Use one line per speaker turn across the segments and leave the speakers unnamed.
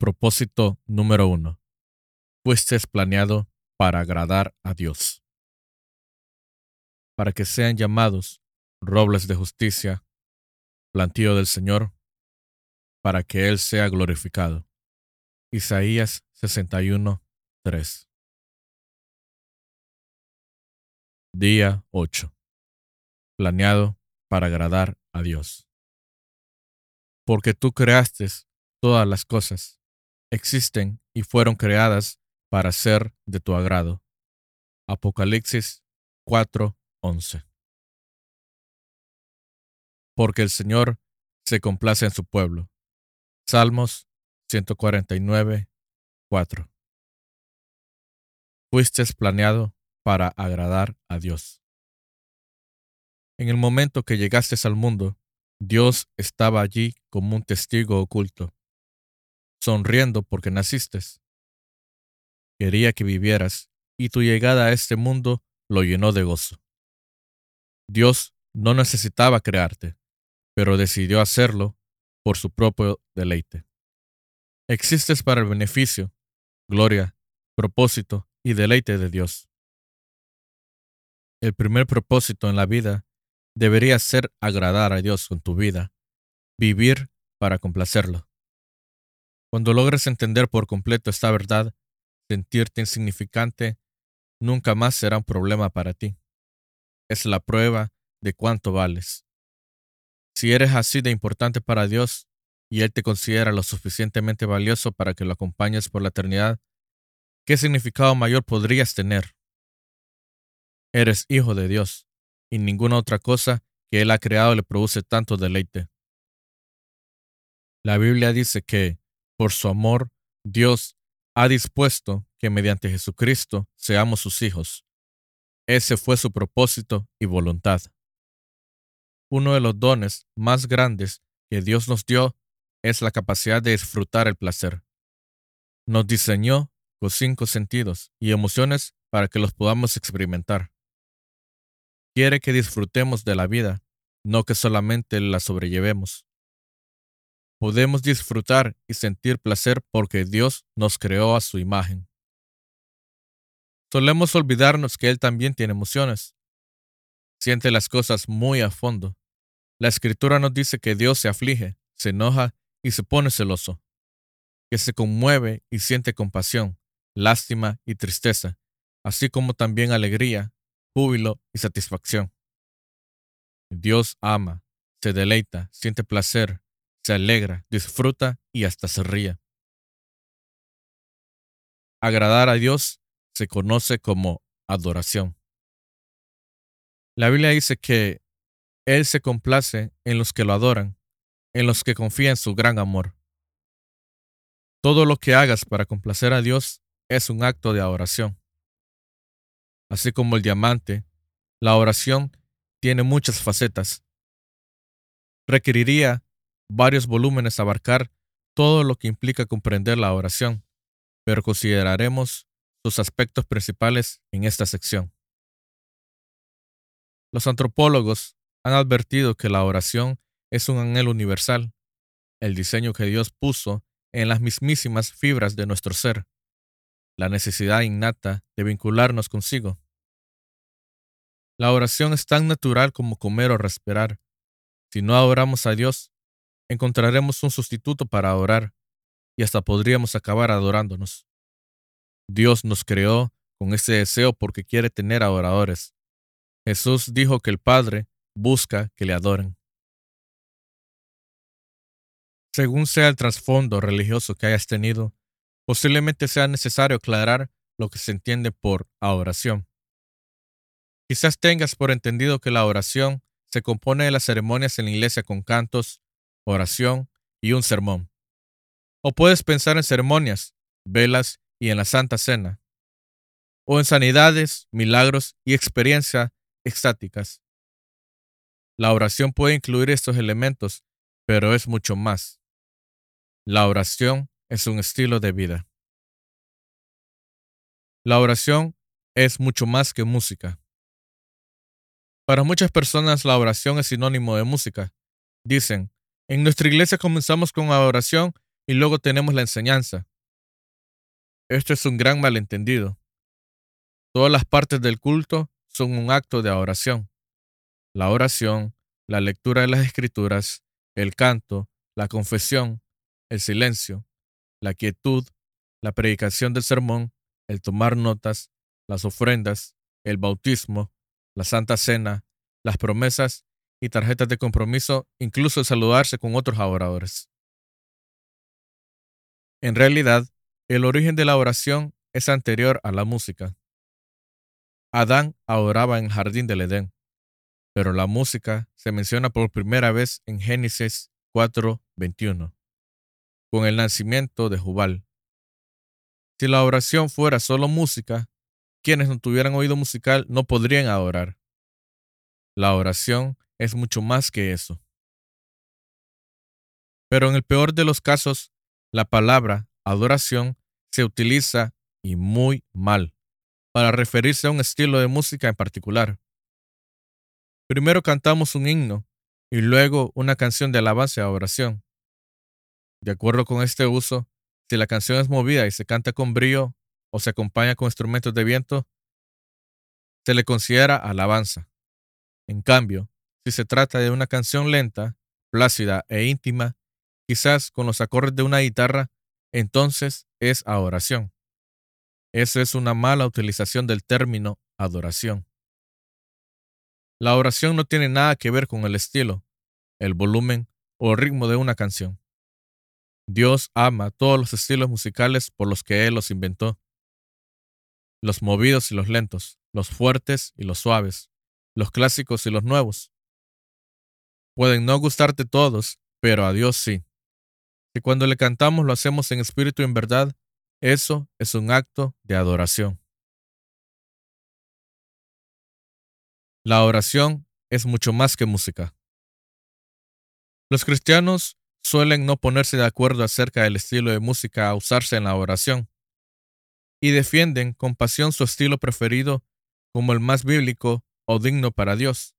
Propósito número uno. Fuiste planeado para agradar a Dios. Para que sean llamados robles de justicia, plantío del Señor, para que Él sea glorificado. Isaías 61, 3. Día 8. Planeado para agradar a Dios. Porque tú creaste todas las cosas existen y fueron creadas para ser de tu agrado. Apocalipsis 4:11 Porque el Señor se complace en su pueblo. Salmos 149, 4. Fuiste planeado para agradar a Dios. En el momento que llegaste al mundo, Dios estaba allí como un testigo oculto sonriendo porque naciste. Quería que vivieras, y tu llegada a este mundo lo llenó de gozo. Dios no necesitaba crearte, pero decidió hacerlo por su propio deleite. Existes para el beneficio, gloria, propósito y deleite de Dios. El primer propósito en la vida debería ser agradar a Dios con tu vida, vivir para complacerlo. Cuando logres entender por completo esta verdad, sentirte insignificante nunca más será un problema para ti. Es la prueba de cuánto vales. Si eres así de importante para Dios y Él te considera lo suficientemente valioso para que lo acompañes por la eternidad, ¿qué significado mayor podrías tener? Eres hijo de Dios y ninguna otra cosa que Él ha creado le produce tanto deleite. La Biblia dice que por su amor, Dios ha dispuesto que mediante Jesucristo seamos sus hijos. Ese fue su propósito y voluntad. Uno de los dones más grandes que Dios nos dio es la capacidad de disfrutar el placer. Nos diseñó con cinco sentidos y emociones para que los podamos experimentar. Quiere que disfrutemos de la vida, no que solamente la sobrellevemos podemos disfrutar y sentir placer porque Dios nos creó a su imagen. Solemos olvidarnos que Él también tiene emociones. Siente las cosas muy a fondo. La escritura nos dice que Dios se aflige, se enoja y se pone celoso, que se conmueve y siente compasión, lástima y tristeza, así como también alegría, júbilo y satisfacción. Dios ama, se deleita, siente placer, se alegra, disfruta y hasta se ríe. Agradar a Dios se conoce como adoración. La Biblia dice que Él se complace en los que lo adoran, en los que confían en su gran amor. Todo lo que hagas para complacer a Dios es un acto de adoración. Así como el diamante, la oración tiene muchas facetas. Requeriría varios volúmenes abarcar todo lo que implica comprender la oración, pero consideraremos sus aspectos principales en esta sección. Los antropólogos han advertido que la oración es un anhelo universal, el diseño que Dios puso en las mismísimas fibras de nuestro ser, la necesidad innata de vincularnos consigo. La oración es tan natural como comer o respirar. Si no adoramos a Dios, encontraremos un sustituto para orar y hasta podríamos acabar adorándonos. Dios nos creó con ese deseo porque quiere tener adoradores. Jesús dijo que el Padre busca que le adoren. Según sea el trasfondo religioso que hayas tenido, posiblemente sea necesario aclarar lo que se entiende por adoración. Quizás tengas por entendido que la oración se compone de las ceremonias en la iglesia con cantos, oración y un sermón. O puedes pensar en ceremonias, velas y en la Santa Cena. O en sanidades, milagros y experiencias extáticas. La oración puede incluir estos elementos, pero es mucho más. La oración es un estilo de vida. La oración es mucho más que música. Para muchas personas la oración es sinónimo de música. Dicen, en nuestra iglesia comenzamos con adoración, y luego tenemos la enseñanza. Esto es un gran malentendido. Todas las partes del culto son un acto de adoración. La oración, la lectura de las escrituras, el canto, la confesión, el silencio, la quietud, la predicación del sermón, el tomar notas, las ofrendas, el bautismo, la santa cena, las promesas y tarjetas de compromiso, incluso saludarse con otros adoradores. En realidad, el origen de la oración es anterior a la música. Adán adoraba en el jardín del Edén, pero la música se menciona por primera vez en Génesis 4:21, con el nacimiento de Jubal. Si la oración fuera solo música, quienes no tuvieran oído musical no podrían adorar. La oración es mucho más que eso. Pero en el peor de los casos, la palabra adoración se utiliza y muy mal para referirse a un estilo de música en particular. Primero cantamos un himno y luego una canción de alabanza y adoración. De acuerdo con este uso, si la canción es movida y se canta con brío o se acompaña con instrumentos de viento, se le considera alabanza. En cambio, si se trata de una canción lenta, plácida e íntima, quizás con los acordes de una guitarra, entonces es adoración. Eso es una mala utilización del término adoración. La oración no tiene nada que ver con el estilo, el volumen o el ritmo de una canción. Dios ama todos los estilos musicales por los que Él los inventó. Los movidos y los lentos, los fuertes y los suaves, los clásicos y los nuevos. Pueden no gustarte todos, pero a Dios sí. Si cuando le cantamos lo hacemos en espíritu y en verdad, eso es un acto de adoración. La oración es mucho más que música. Los cristianos suelen no ponerse de acuerdo acerca del estilo de música a usarse en la oración y defienden con pasión su estilo preferido como el más bíblico o digno para Dios.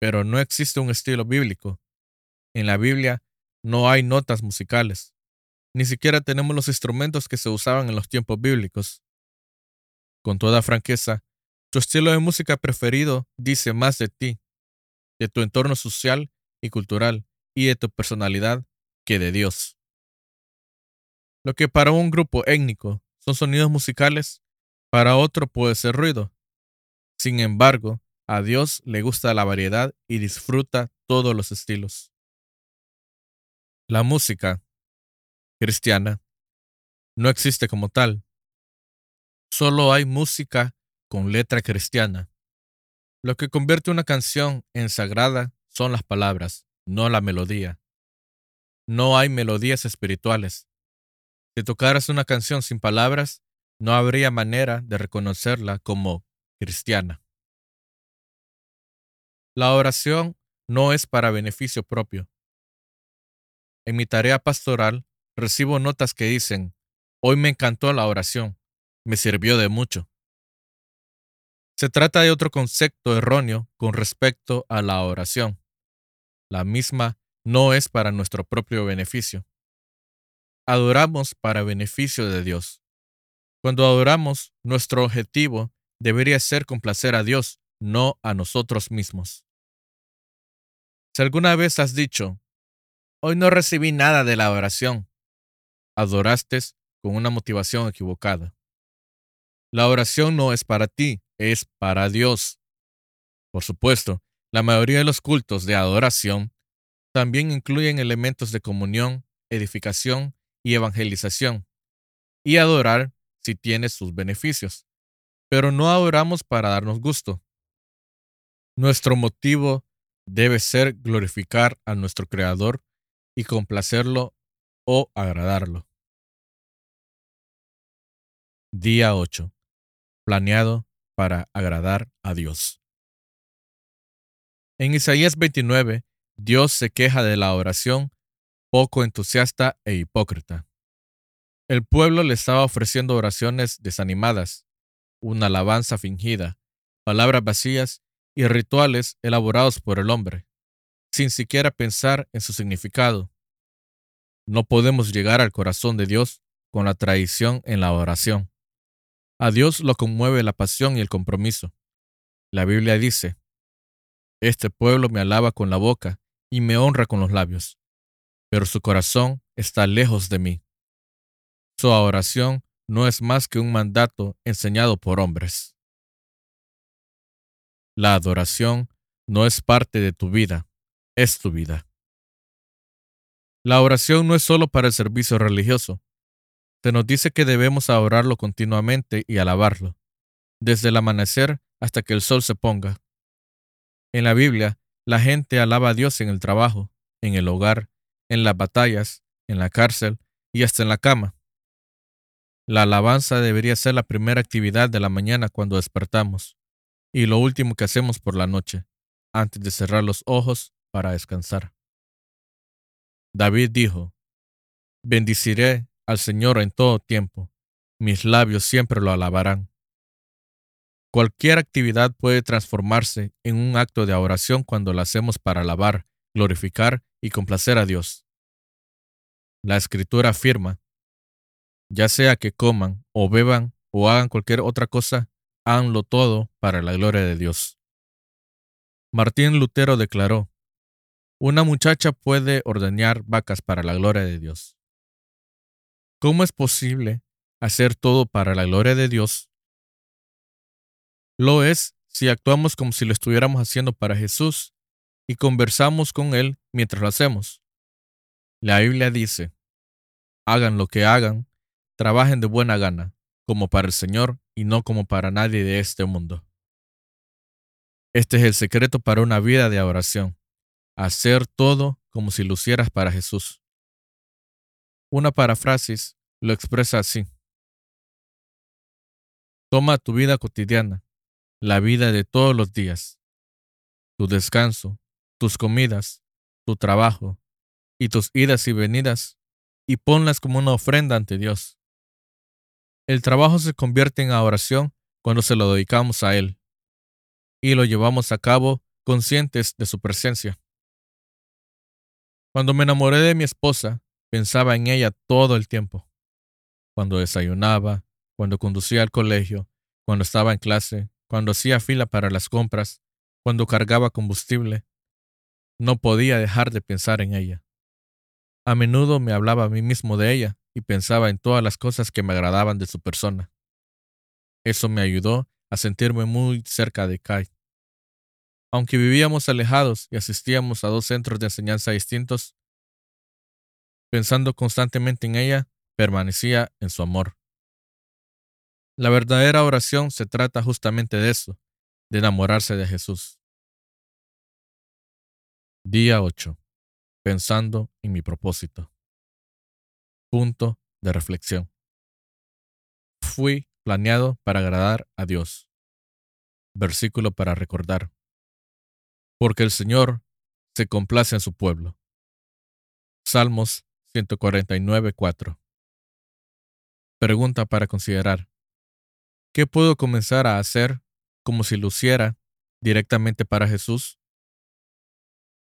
Pero no existe un estilo bíblico. En la Biblia no hay notas musicales. Ni siquiera tenemos los instrumentos que se usaban en los tiempos bíblicos. Con toda franqueza, tu estilo de música preferido dice más de ti, de tu entorno social y cultural y de tu personalidad que de Dios. Lo que para un grupo étnico son sonidos musicales, para otro puede ser ruido. Sin embargo, a Dios le gusta la variedad y disfruta todos los estilos. La música cristiana no existe como tal. Solo hay música con letra cristiana. Lo que convierte una canción en sagrada son las palabras, no la melodía. No hay melodías espirituales. Si tocaras una canción sin palabras, no habría manera de reconocerla como cristiana. La oración no es para beneficio propio. En mi tarea pastoral recibo notas que dicen, hoy me encantó la oración, me sirvió de mucho. Se trata de otro concepto erróneo con respecto a la oración. La misma no es para nuestro propio beneficio. Adoramos para beneficio de Dios. Cuando adoramos, nuestro objetivo debería ser complacer a Dios, no a nosotros mismos. Si alguna vez has dicho, hoy no recibí nada de la oración, adoraste con una motivación equivocada. La oración no es para ti, es para Dios. Por supuesto, la mayoría de los cultos de adoración también incluyen elementos de comunión, edificación y evangelización. Y adorar si tiene sus beneficios. Pero no adoramos para darnos gusto. Nuestro motivo debe ser glorificar a nuestro Creador y complacerlo o agradarlo. Día 8. Planeado para agradar a Dios. En Isaías 29, Dios se queja de la oración poco entusiasta e hipócrita. El pueblo le estaba ofreciendo oraciones desanimadas, una alabanza fingida, palabras vacías y rituales elaborados por el hombre, sin siquiera pensar en su significado. No podemos llegar al corazón de Dios con la traición en la oración. A Dios lo conmueve la pasión y el compromiso. La Biblia dice, Este pueblo me alaba con la boca y me honra con los labios, pero su corazón está lejos de mí. Su oración no es más que un mandato enseñado por hombres. La adoración no es parte de tu vida, es tu vida. La oración no es solo para el servicio religioso. Se nos dice que debemos adorarlo continuamente y alabarlo, desde el amanecer hasta que el sol se ponga. En la Biblia, la gente alaba a Dios en el trabajo, en el hogar, en las batallas, en la cárcel y hasta en la cama. La alabanza debería ser la primera actividad de la mañana cuando despertamos y lo último que hacemos por la noche, antes de cerrar los ojos para descansar. David dijo, Bendiciré al Señor en todo tiempo, mis labios siempre lo alabarán. Cualquier actividad puede transformarse en un acto de oración cuando la hacemos para alabar, glorificar y complacer a Dios. La escritura afirma ya sea que coman o beban o hagan cualquier otra cosa, háganlo todo para la gloria de Dios. Martín Lutero declaró, una muchacha puede ordeñar vacas para la gloria de Dios. ¿Cómo es posible hacer todo para la gloria de Dios? Lo es si actuamos como si lo estuviéramos haciendo para Jesús y conversamos con Él mientras lo hacemos. La Biblia dice, hagan lo que hagan, trabajen de buena gana, como para el Señor y no como para nadie de este mundo. Este es el secreto para una vida de oración, hacer todo como si lo hicieras para Jesús. Una paráfrasis lo expresa así. Toma tu vida cotidiana, la vida de todos los días, tu descanso, tus comidas, tu trabajo y tus idas y venidas, y ponlas como una ofrenda ante Dios. El trabajo se convierte en oración cuando se lo dedicamos a Él y lo llevamos a cabo conscientes de su presencia. Cuando me enamoré de mi esposa, pensaba en ella todo el tiempo. Cuando desayunaba, cuando conducía al colegio, cuando estaba en clase, cuando hacía fila para las compras, cuando cargaba combustible, no podía dejar de pensar en ella. A menudo me hablaba a mí mismo de ella y pensaba en todas las cosas que me agradaban de su persona. Eso me ayudó a sentirme muy cerca de Kai. Aunque vivíamos alejados y asistíamos a dos centros de enseñanza distintos, pensando constantemente en ella, permanecía en su amor. La verdadera oración se trata justamente de eso, de enamorarse de Jesús. Día 8. Pensando en mi propósito. Punto de reflexión. Fui planeado para agradar a Dios. Versículo para recordar. Porque el Señor se complace en su pueblo. Salmos 149, 4. Pregunta para considerar. ¿Qué puedo comenzar a hacer como si luciera directamente para Jesús?